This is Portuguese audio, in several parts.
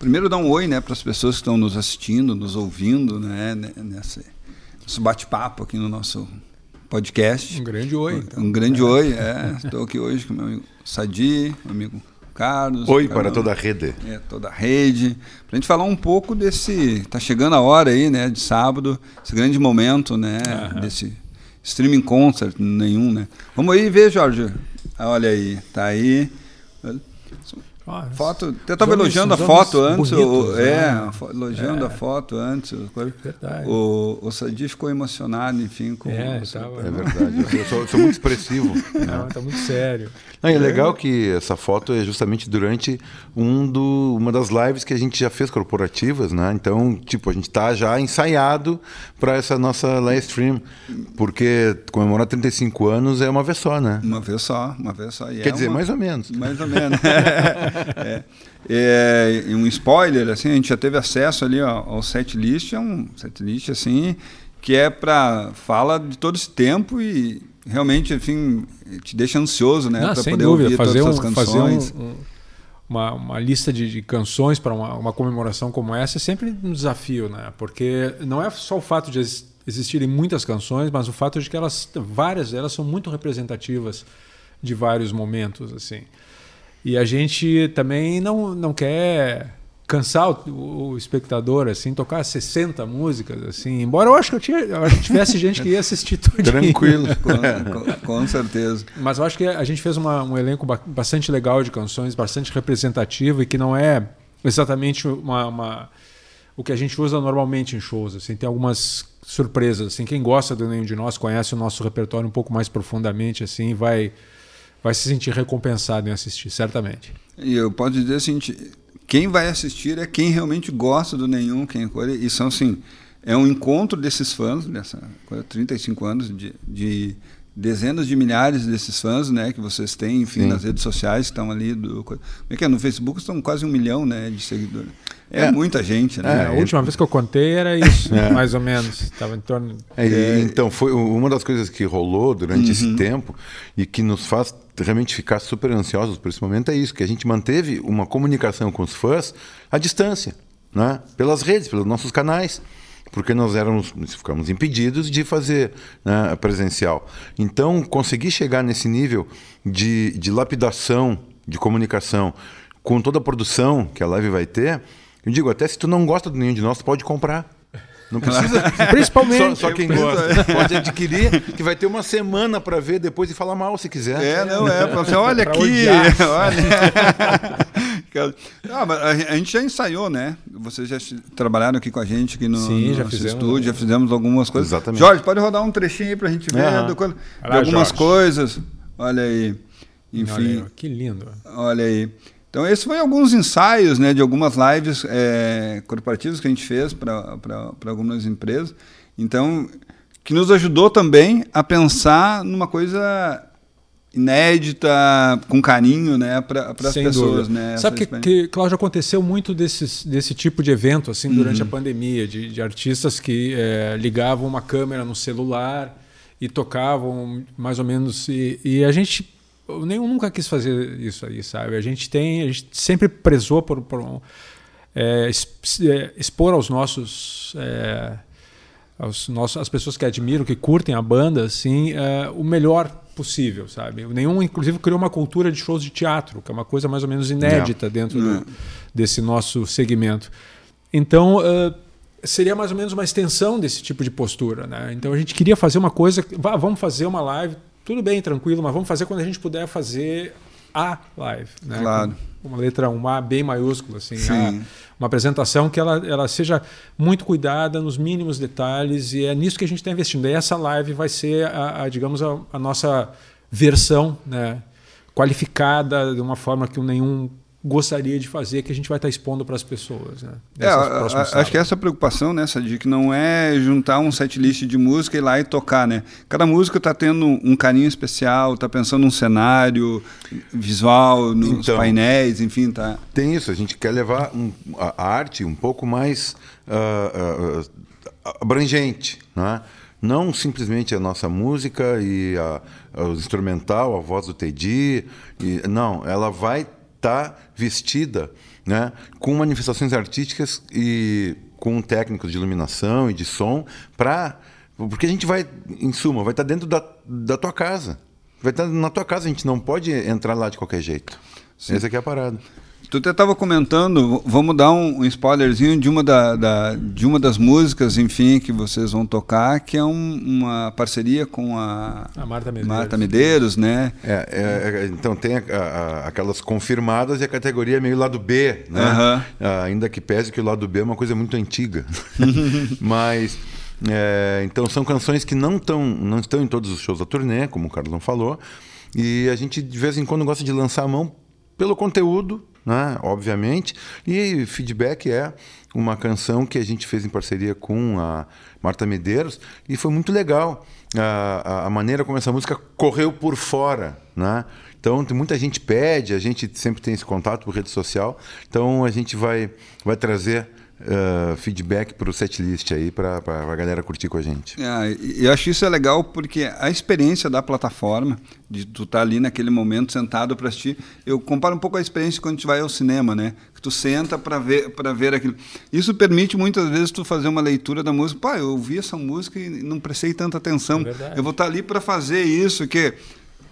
Primeiro dar um oi, né, para as pessoas que estão nos assistindo, nos ouvindo, né, nesse, nesse bate-papo aqui no nosso podcast. Um grande oi. Então. Um grande é. oi, é. Estou aqui hoje com meu amigo Sadi, meu amigo Carlos. Oi para toda a rede. É, toda a rede. Para a gente falar um pouco desse. Está chegando a hora aí, né, de sábado, esse grande momento, né, uhum. desse streaming concert nenhum, né. Vamos aí ver, Jorge. Olha aí, tá aí. Ah, foto. Eu estava elogiando a foto antes. Bonitos, o, é, né? elogiando é. a foto antes. Verdade. O, o Sadi ficou emocionado, enfim. Com é, tava, é verdade. Eu sou, sou muito expressivo. Não, está muito sério. Não, é legal que essa foto é justamente durante um do, uma das lives que a gente já fez corporativas, né? Então, tipo, a gente está já ensaiado para essa nossa live stream, porque comemorar 35 anos é uma vez só, né? Uma vez só, uma vez só. E Quer é dizer, uma... mais ou menos. Mais ou menos. é. É, um spoiler, assim, a gente já teve acesso ali ao, ao set list, é um set list assim que é para fala de todo esse tempo e realmente, enfim, te deixa ansioso, né? Para poder dúvida. ouvir fazer todas um, as canções. Um, um, uma, uma, lista de, de canções para uma, uma, comemoração como essa é sempre um desafio, né? Porque não é só o fato de existirem muitas canções, mas o fato de que elas, várias delas são muito representativas de vários momentos, assim. E a gente também não, não quer cansar o, o, espectador, assim, tocar 60 músicas, assim. Embora eu acho que eu, tinha, eu que tivesse gente que ia assistir tudo. Tranquilo. com, com, certeza. Mas eu acho que a gente fez uma, um elenco bastante legal de canções, bastante representativo e que não é exatamente uma, uma, o que a gente usa normalmente em shows. Assim, tem algumas surpresas. Assim, quem gosta do Nenhum de Nós conhece o nosso repertório um pouco mais profundamente, assim, vai vai se sentir recompensado em assistir, certamente. E eu posso dizer assim, quem vai assistir é quem realmente gosta do nenhum, quem e são assim, é um encontro desses fãs, dessa 35 anos de, de dezenas de milhares desses fãs, né, que vocês têm, enfim, Sim. nas redes sociais que estão ali do, como é que é? no Facebook estão quase um milhão, né, de seguidores. É, é muita gente, né? É, a última vez que eu contei era isso, é. mais ou menos, estava em torno. É, é, então foi uma das coisas que rolou durante uhum. esse tempo e que nos faz realmente ficar super ansiosos por esse momento é isso, que a gente manteve uma comunicação com os fãs à distância, né? Pelas redes, pelos nossos canais porque nós éramos, ficamos impedidos de fazer né, presencial. Então, conseguir chegar nesse nível de, de lapidação, de comunicação, com toda a produção que a live vai ter, eu digo, até se tu não gosta do nenhum de nós, tu pode comprar. Não precisa. Principalmente. Só, só, quem gosta pode adquirir, que vai ter uma semana para ver depois e falar mal se quiser. É, não é. Você, olha aqui. olha. Ah, a gente já ensaiou, né? Vocês já trabalharam aqui com a gente aqui no, Sim, já fizemos, estúdio, já fizemos algumas coisas. Exatamente. Jorge, pode rodar um trechinho aí pra gente ver uhum. de, de algumas Jorge. coisas. Olha aí. Enfim. Olha aí, que lindo. Olha aí. Então, esses foram alguns ensaios né, de algumas lives é, corporativas que a gente fez para algumas empresas. Então, que nos ajudou também a pensar numa coisa inédita, com carinho, né, para as pessoas, né? Sabe que, que, Cláudio, aconteceu muito desses, desse tipo de evento, assim, durante uhum. a pandemia, de, de artistas que é, ligavam uma câmera no celular e tocavam mais ou menos, e, e a gente nenhum nunca quis fazer isso aí, sabe? A gente tem, a gente sempre prezou por, por é, é expor aos nossos é, aos nossos, as pessoas que admiram, que curtem a banda, assim, é, o melhor possível, sabe? Nenhum, inclusive, criou uma cultura de shows de teatro, que é uma coisa mais ou menos inédita dentro do, desse nosso segmento. Então, uh, seria mais ou menos uma extensão desse tipo de postura, né? Então, a gente queria fazer uma coisa, vá, vamos fazer uma live, tudo bem, tranquilo, mas vamos fazer quando a gente puder fazer a live, né? Claro. Com uma letra, um A bem maiúsculo, assim, a, uma apresentação que ela, ela seja muito cuidada nos mínimos detalhes e é nisso que a gente está investindo. E essa live vai ser, a, a digamos, a, a, nossa versão né, qualificada de uma forma que nenhum gostaria de fazer que a gente vai estar expondo para as pessoas. Né, é, acho que essa preocupação nessa de que não é juntar um set list de música e ir lá e tocar, né? Cada música está tendo um carinho especial, está pensando num cenário visual, nos então, painéis, enfim, tá. Tem isso. A gente quer levar um, a arte um pouco mais uh, uh, abrangente, né? não simplesmente a nossa música e a, a, o instrumental, a voz do Teddy, e, não, ela vai estar tá vestida né, com manifestações artísticas e com técnicos de iluminação e de som para porque a gente vai em suma vai estar tá dentro da, da tua casa. Vai estar tá na tua casa a gente não pode entrar lá de qualquer jeito. Sim. essa aqui é a parada Tu até estava comentando, vamos dar um, um spoilerzinho de uma, da, da, de uma das músicas, enfim, que vocês vão tocar, que é um, uma parceria com a, a Marta, Medeiros. Marta Medeiros, né? É, é, é então tem a, a, aquelas confirmadas e a categoria meio lado B, né? Uhum. ainda que pese que o lado B é uma coisa muito antiga. Mas. É, então são canções que não, tão, não estão em todos os shows da turnê, como o Carlão falou, e a gente de vez em quando gosta de lançar a mão pelo conteúdo né? obviamente. E Feedback é uma canção que a gente fez em parceria com a Marta Medeiros e foi muito legal a, a maneira como essa música correu por fora. Né? Então, muita gente pede, a gente sempre tem esse contato por rede social, então a gente vai, vai trazer uh, feedback para o setlist aí, para a galera curtir com a gente. É, eu acho isso é legal porque a experiência da plataforma, de tu estar tá ali naquele momento sentado para assistir, eu comparo um pouco a experiência quando a gente vai ao cinema, né? Que tu senta para ver, para ver aquilo. Isso permite muitas vezes tu fazer uma leitura da música. Pá, eu ouvi essa música e não prestei tanta atenção. É eu vou estar tá ali para fazer isso, que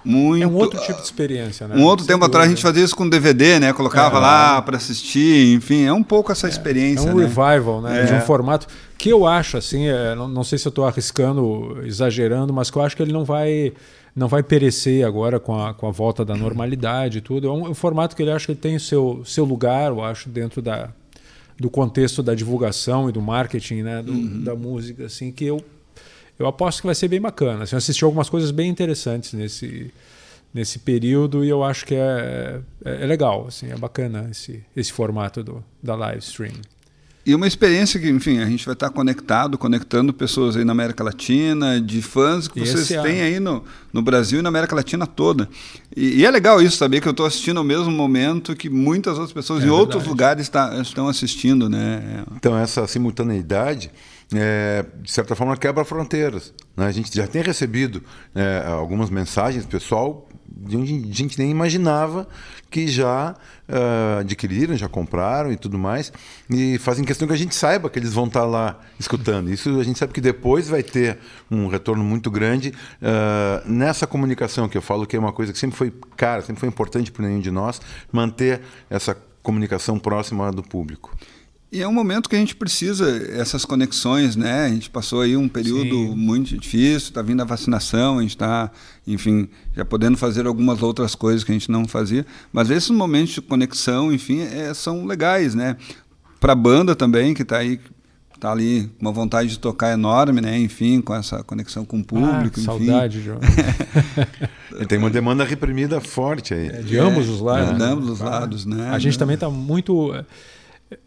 muito. É um outro tipo de experiência, né? Um outro Sem tempo dúvida. atrás a gente fazia isso com DVD, né? Colocava é, lá para assistir, enfim, é um pouco essa experiência. É um né? revival, né? De um é. formato que eu acho, assim, é, não, não, sei se eu estou arriscando, exagerando, mas que eu acho que ele não vai não vai perecer agora com a, com a volta da normalidade e tudo. É um, um formato que ele acha que ele tem o seu, seu lugar, eu acho, dentro da, do contexto da divulgação e do marketing né, do, uhum. da música, assim, que eu eu aposto que vai ser bem bacana. Assim, eu assisti algumas coisas bem interessantes nesse, nesse período e eu acho que é, é, é legal, assim, é bacana esse, esse formato do, da live stream. E uma experiência que, enfim, a gente vai estar conectado, conectando pessoas aí na América Latina, de fãs que vocês é têm aí no, no Brasil e na América Latina toda. E, e é legal isso, saber que eu estou assistindo ao mesmo momento que muitas outras pessoas é em verdade. outros lugares tá, estão assistindo, né? Então, essa simultaneidade é, de certa forma, quebra fronteiras. Né? A gente já tem recebido é, algumas mensagens, pessoal, de onde a gente nem imaginava que já uh, adquiriram, já compraram e tudo mais, e fazem questão que a gente saiba que eles vão estar lá escutando. Isso a gente sabe que depois vai ter um retorno muito grande uh, nessa comunicação, que eu falo que é uma coisa que sempre foi cara, sempre foi importante para nenhum de nós, manter essa comunicação próxima do público. E é um momento que a gente precisa essas conexões, né? A gente passou aí um período Sim. muito difícil, está vindo a vacinação, a gente está, enfim, já podendo fazer algumas outras coisas que a gente não fazia. Mas esses momentos de conexão, enfim, é, são legais, né? Para a banda também, que está aí, está ali com uma vontade de tocar enorme, né? Enfim, com essa conexão com o público. Ah, saudade, João. Tem uma demanda reprimida forte aí. É, de ambos os lados. É, de ambos os lados, né? A gente também está muito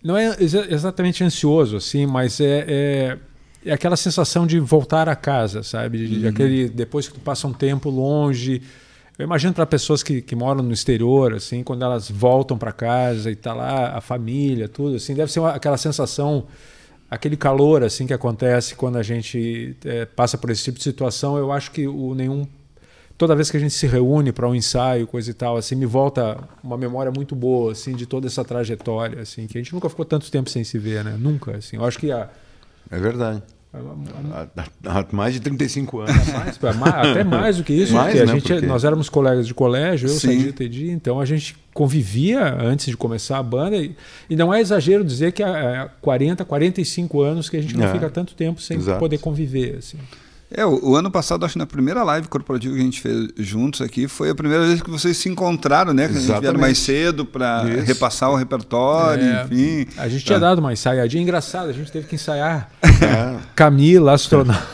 não é exatamente ansioso assim, mas é, é, é, aquela sensação de voltar a casa, sabe? De, uhum. aquele depois que tu passa um tempo longe. Eu imagino para pessoas que, que moram no exterior, assim, quando elas voltam para casa e tá lá a família, tudo assim, deve ser uma, aquela sensação, aquele calor assim que acontece quando a gente é, passa por esse tipo de situação. Eu acho que o nenhum toda vez que a gente se reúne para um ensaio, coisa e tal, assim, me volta uma memória muito boa, assim, de toda essa trajetória, assim, que a gente nunca ficou tanto tempo sem se ver, né? Nunca, assim. Eu acho que a... É verdade. Há, mais de 35 anos. Mais, até mais do que isso. Mais, né? a gente, porque... Nós éramos colegas de colégio, eu, Sadi, Tedi, então a gente convivia antes de começar a banda. E, e não é exagero dizer que há 40, 45 anos que a gente não é, fica tanto tempo sem exato. poder conviver. Assim. É, o, o, ano passado, acho que na primeira live corporativa que a gente fez juntos aqui, foi a primeira vez que vocês se encontraram, né? Que Exatamente. a gente vieram mais cedo para repassar o repertório, é, enfim. A gente tinha é. dado uma ensaiadinha engraçada, a gente teve que ensaiar é. Camila, astronauta.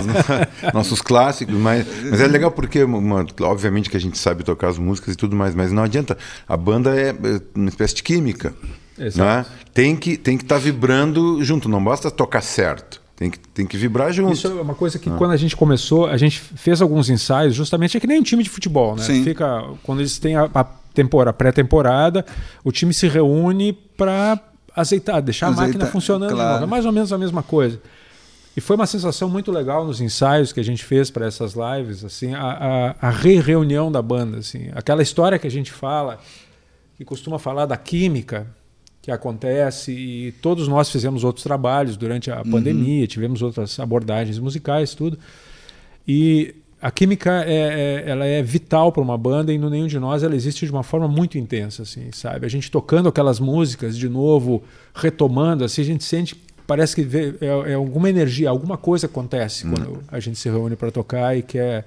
Nossos clássicos, mas, mas é legal porque, uma, obviamente que a gente sabe tocar as músicas e tudo mais, mas não adianta. A banda é, é uma espécie de química. Né? Tem que estar tem que tá vibrando junto, não basta tocar certo. Tem que, tem que vibrar junto. Isso é uma coisa que ah. quando a gente começou, a gente fez alguns ensaios, justamente é que nem um time de futebol, né? Sim. Fica, quando eles têm a, a temporada, pré-temporada, o time se reúne para azeitar, deixar a máquina funcionando claro. É mais ou menos a mesma coisa. E foi uma sensação muito legal nos ensaios que a gente fez para essas lives, assim, a, a, a re-reunião da banda, assim, aquela história que a gente fala que costuma falar da química que acontece e todos nós fizemos outros trabalhos durante a uhum. pandemia, tivemos outras abordagens musicais, tudo. E a química é, é ela é vital para uma banda e no nenhum de nós ela existe de uma forma muito intensa, assim, sabe? A gente tocando aquelas músicas de novo, retomando, assim, a gente sente parece que vê, é, é alguma energia, alguma coisa acontece hum. quando a gente se reúne para tocar e que é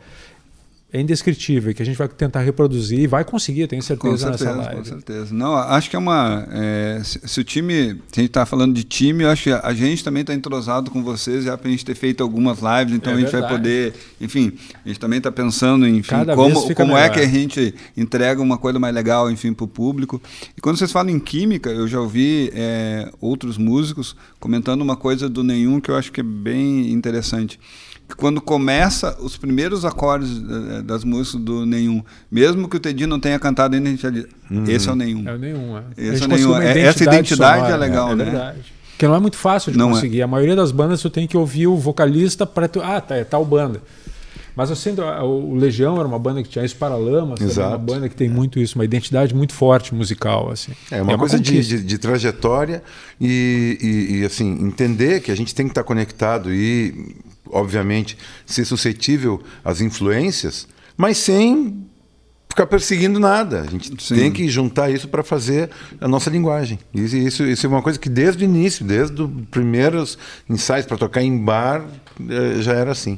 é indescritível, que a gente vai tentar reproduzir e vai conseguir, tenho certeza, com certeza, nessa live. Com certeza. Não, acho que é uma. É, se, se, o time. Se a gente está falando de time, eu acho que a gente também está entrosado com vocês, já para a gente ter feito algumas lives, então é a gente verdade. vai poder. Enfim, a gente também está pensando, Cada como, como é que a gente entrega uma coisa mais legal, enfim, para o público. E quando vocês falam em química, eu já ouvi é, outros músicos comentando uma coisa do nenhum que eu acho que é bem interessante quando começa os primeiros acordes eh, das músicas do Nenhum, mesmo que o Teddy não tenha cantado ainda, a gente já diz, uhum. esse é o Nenhum. É o Nenhum, é. Esse é o Nenhum. É, essa identidade sonora, é legal, é, né? É verdade. Porque não é muito fácil de não é. conseguir. É. A maioria das bandas você tem que ouvir o vocalista para tu... ah, tá, é tal banda. Mas eu sinto, o Legião era uma banda que tinha isso Paralamas, uma banda que tem muito isso, uma identidade muito forte musical. Assim. É uma, é uma coisa de, de, de, trajetória e, e, e, assim, entender que a gente tem que estar conectado e obviamente, ser suscetível às influências, mas sem ficar perseguindo nada. A gente Sim. tem que juntar isso para fazer a nossa linguagem. Isso, isso, isso, é uma coisa que desde o início, desde os primeiros ensaios para tocar em bar, eh, já era assim.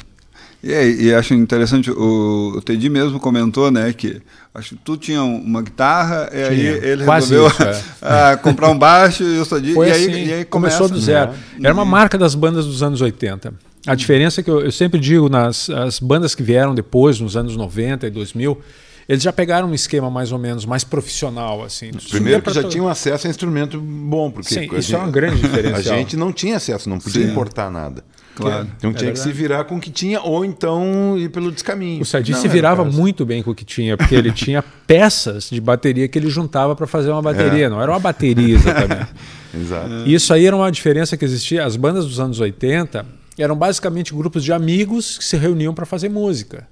E, e acho interessante, o, o Teddy mesmo comentou, né, que acho que tu tinha uma guitarra, e aí ele resolveu isso, é. comprar um baixo e eu só e, aí, assim, e aí começa, começou do zero. Era uma marca das bandas dos anos 80. A diferença é que eu, eu sempre digo nas as bandas que vieram depois, nos anos 90 e 2000, eles já pegaram um esquema mais ou menos mais profissional assim. Primeiro que já to... tinham acesso a instrumento bom, porque Sim, isso gente, é uma grande diferença. A gente não tinha acesso, não podia Sim. importar nada. Claro. Então é tinha verdade. que se virar com o que tinha ou então ir pelo descaminho. O Sadi se virava muito bem com o que tinha, porque ele tinha peças de bateria que ele juntava para fazer uma bateria, é. não era uma bateria exatamente. Exato. Isso aí era uma diferença que existia. As bandas dos anos 80 eram basicamente grupos de amigos que se reuniam para fazer música.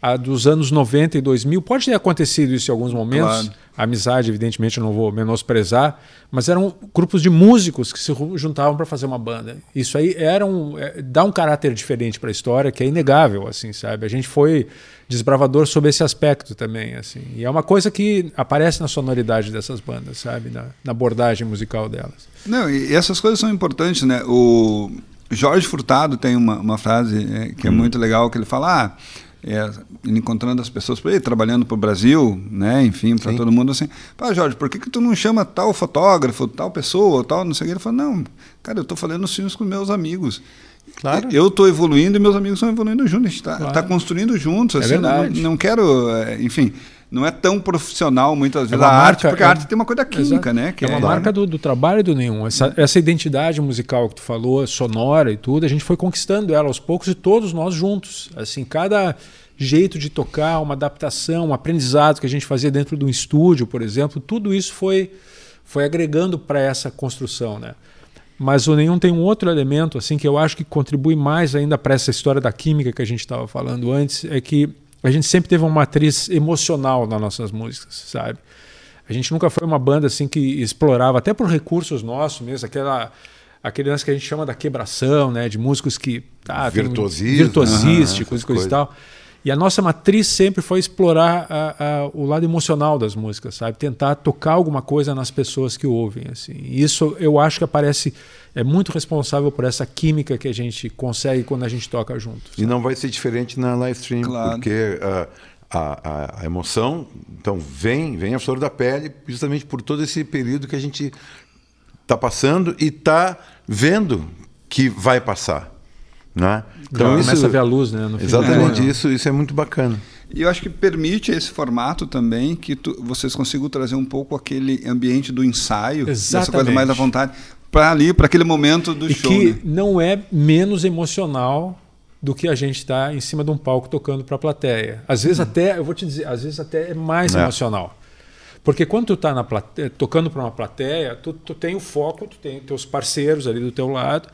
A dos anos 90 e 2000, pode ter acontecido isso em alguns momentos. Claro. A amizade, evidentemente, eu não vou menosprezar, mas eram grupos de músicos que se juntavam para fazer uma banda. Isso aí era um, é, dá um caráter diferente para a história, que é inegável, assim, sabe? A gente foi desbravador sobre esse aspecto também, assim. E é uma coisa que aparece na sonoridade dessas bandas, sabe? Na, na abordagem musical delas. Não, e essas coisas são importantes, né? O Jorge Furtado tem uma, uma frase é, que é hum. muito legal, que ele fala, ah, é, encontrando as pessoas por aí, trabalhando para o Brasil, né, enfim, para todo mundo assim, pá, Jorge, por que, que tu não chama tal fotógrafo, tal pessoa, tal, não sei o que? Ele falou, não, cara, eu estou falando os filmes com meus amigos. Claro. Eu estou evoluindo e meus amigos estão evoluindo juntos, a gente está claro. tá construindo juntos, é assim, não, não, quero, é, enfim não é tão profissional muitas é vezes é a marca, arte, porque é, a arte tem uma coisa química, né? Que é uma é, marca do, do, trabalho do nenhum. Essa, essa identidade musical que tu falou, sonora e tudo, a gente foi conquistando ela aos poucos e todos nós juntos. Assim, cada jeito de tocar, uma adaptação, um aprendizado que a gente fazia dentro de um estúdio, por exemplo, tudo isso foi, foi agregando para essa construção, né? Mas o nenhum tem um outro elemento assim que eu acho que contribui mais ainda para essa história da química que a gente estava falando antes, é que a gente sempre teve uma matriz emocional nas nossas músicas, sabe? A gente nunca foi uma banda assim que explorava, até por recursos nossos mesmo, aquela aquele lance que a gente chama da quebração, né, de músicos que ah, virtuosismo, virtuosísticos, coisa e tal. E a nossa matriz sempre foi explorar a, a, o lado emocional das músicas, sabe? Tentar tocar alguma coisa nas pessoas que ouvem. Assim. E isso eu acho que aparece é muito responsável por essa química que a gente consegue quando a gente toca junto. Sabe? E não vai ser diferente na live stream, claro. porque uh, a, a, emoção então vem, vem a flor da pele, justamente por todo esse período que a gente está passando e está vendo que vai passar. Né? Então, isso, começa a ver a luz, né? exatamente, isso, isso é muito bacana. E eu acho que permite esse formato também que tu, vocês consigam trazer um pouco aquele ambiente do ensaio, Exatamente. essa coisa mais à vontade, para ali, para aquele momento do e show. Que né? não é menos emocional do que a gente estar tá em cima de um palco tocando para a plateia. Às vezes hum. até, eu vou te dizer, às vezes até é mais é. emocional. Porque quando tu está tocando para uma plateia, tu, tu tem o foco, tu tem teus parceiros ali do teu lado,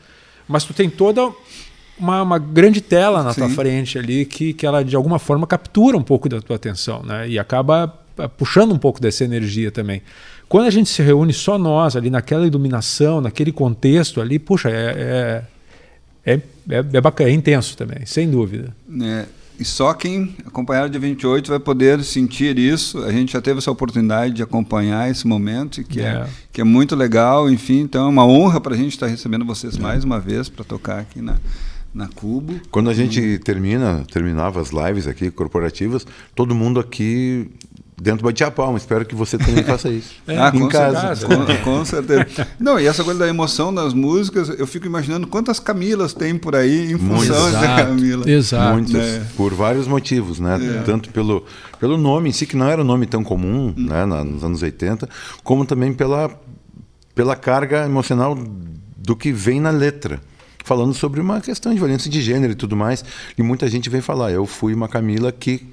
mas tu tem toda uma, uma grande tela na Sim. tua frente ali que, que ela de alguma forma captura um pouco da tua atenção, né? E acaba puxando um pouco dessa energia também. Quando a gente se reúne só nós ali naquela iluminação, naquele contexto ali, puxa, é, é, é, é, é bacana, é intenso também, sem dúvida. É, e só quem acompanhar o dia 28 vai poder sentir isso. A gente já teve essa oportunidade de acompanhar esse momento, que é, é que é muito legal. Enfim, então é uma honra para a gente estar recebendo vocês é. mais uma vez para tocar aqui na, na Cubo. Quando a gente termina, terminava as lives aqui corporativas, todo mundo aqui dentro do a palma. Espero que você também faça isso. É, ah, em com casa. Certeza, com, com, certeza. Não, e essa coisa da emoção das músicas, eu fico imaginando quantas Camilas tem por aí em função de Camila. Exato. Muitas, é. por vários motivos, né? É. Tanto pelo, pelo nome em si, que não era um nome tão comum hum. né, nos anos 80, como também pela, pela carga emocional do que vem na letra falando sobre uma questão de violência de gênero e tudo mais. E muita gente vem falar, eu fui uma Camila que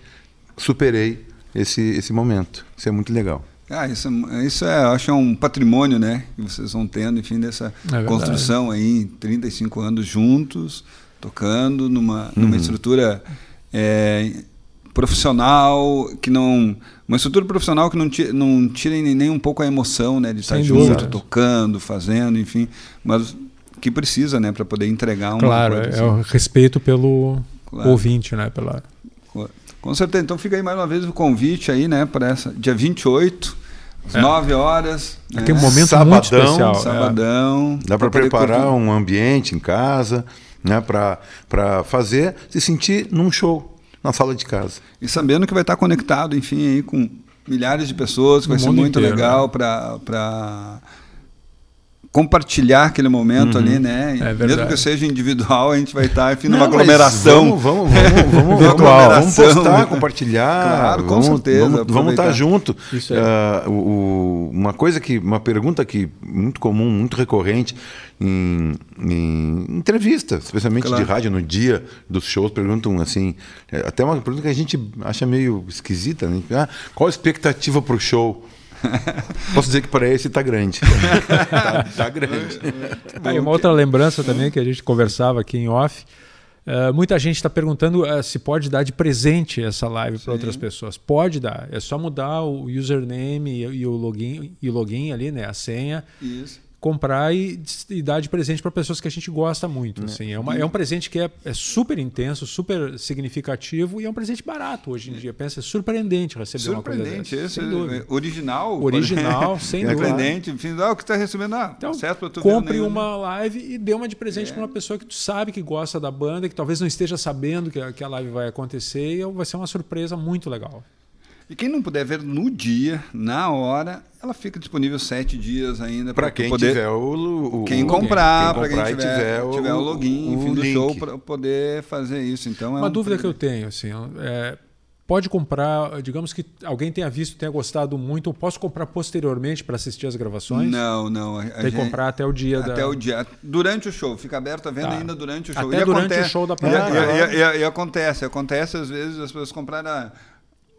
superei esse, esse momento. Isso é muito legal. Ah, isso, isso é, acho é um patrimônio, né, que vocês vão tendo, enfim, dessa é construção aí, 35 anos juntos, tocando numa, numa uhum. estrutura é, profissional que não uma estrutura profissional que não tira, não tira nem, nem um pouco a emoção, né, de estar Sem junto, dúvida. tocando, fazendo, enfim, mas que precisa, né, para poder entregar uma Claro, é o respeito pelo claro. ouvinte, né, pela com certeza. Então fica aí mais uma vez o convite aí, né, para essa dia 28, às é. 9 horas. Aqui né? um momento sabadão, muito especial. Sabadão. É. Dá para preparar curtir. um ambiente em casa, né, para fazer se sentir num show na sala de casa. E sabendo que vai estar conectado, enfim, aí com milhares de pessoas, que vai ser muito inteiro, legal né? para compartilhar aquele momento uhum. ali, né? É Mesmo que seja individual, a gente vai estar enfim, numa aglomeração. Vamos, vamos, vamos, vamos, virtual. vamos postar, compartilhar. Claro, com vamos, certeza. Vamos, vamos estar junto. Isso uh, o, uma coisa que, uma pergunta que muito comum, muito recorrente em, em entrevistas, especialmente claro. de rádio, no dia dos shows, perguntam assim, é, até uma pergunta que a gente acha meio esquisita, né? Ah, qual a expectativa para o show? Posso dizer que para esse está grande. Está tá grande. Aí uma outra lembrança também que a gente conversava aqui em off. Uh, muita gente está perguntando uh, se pode dar de presente essa live para outras pessoas. Pode dar. É só mudar o username e, e, o login e o login ali, né, a senha. Isso comprar e, e, dar de presente para pessoas que a gente gosta muito. É. Assim. É, uma, é um presente que é, é, super intenso, super significativo e é um presente barato hoje em dia. Pensa, é surpreendente receber surpreendente, uma coisa. Esse, original. Original, sem dúvida. Surpreendente, enfim, ah, o que está recebendo, ah, então, certo tu Compre uma live e dê uma de presente é. para uma pessoa que tu sabe que gosta da banda, que talvez não esteja sabendo que a, que a live vai acontecer e vai ser uma surpresa muito legal. E quem não puder ver no dia, na hora, ela fica disponível sete dias ainda para quem poder, tiver o, o quem comprar, para quem, quem tiver, tiver, o, tiver o login, enfim, do show para poder fazer isso. Então é uma um dúvida que eu tenho, assim, é, pode comprar, digamos que alguém tenha visto, tenha gostado muito, eu posso comprar posteriormente para assistir as gravações? Não, não. A, Tem que comprar até o dia até da... o dia, durante o show, fica aberto a venda tá. ainda durante o show. Até e durante acontece, o show da e, e, e, e, acontece, acontece às vezes as pessoas comprarem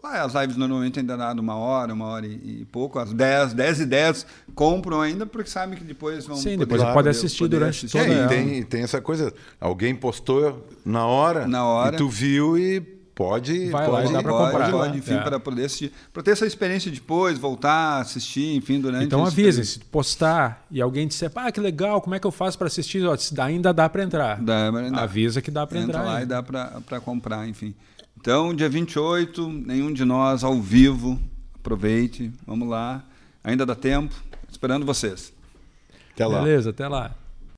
as lives normalmente ainda dá uma hora, uma hora e, e, pouco, às 10, 10 e 10 compram ainda porque sabem que depois vão Sim, depois pode assistir poder durante assistir. É, e tem, tem essa coisa, alguém postou na hora, na hora. e tu viu e pode vai pode, lá, dá para comprar. pode, enfim é. para poder assistir para ter essa experiência depois voltar assistir enfim durante então avise se postar e alguém disser ah que legal como é que eu faço para assistir? Ainda dá para entrar. Dá, avisa que dá para entrar lá e dá para comprar enfim então, dia 28, nenhum de nós ao vivo. Aproveite, vamos lá. Ainda dá tempo. Esperando vocês. Até lá. Beleza, até lá.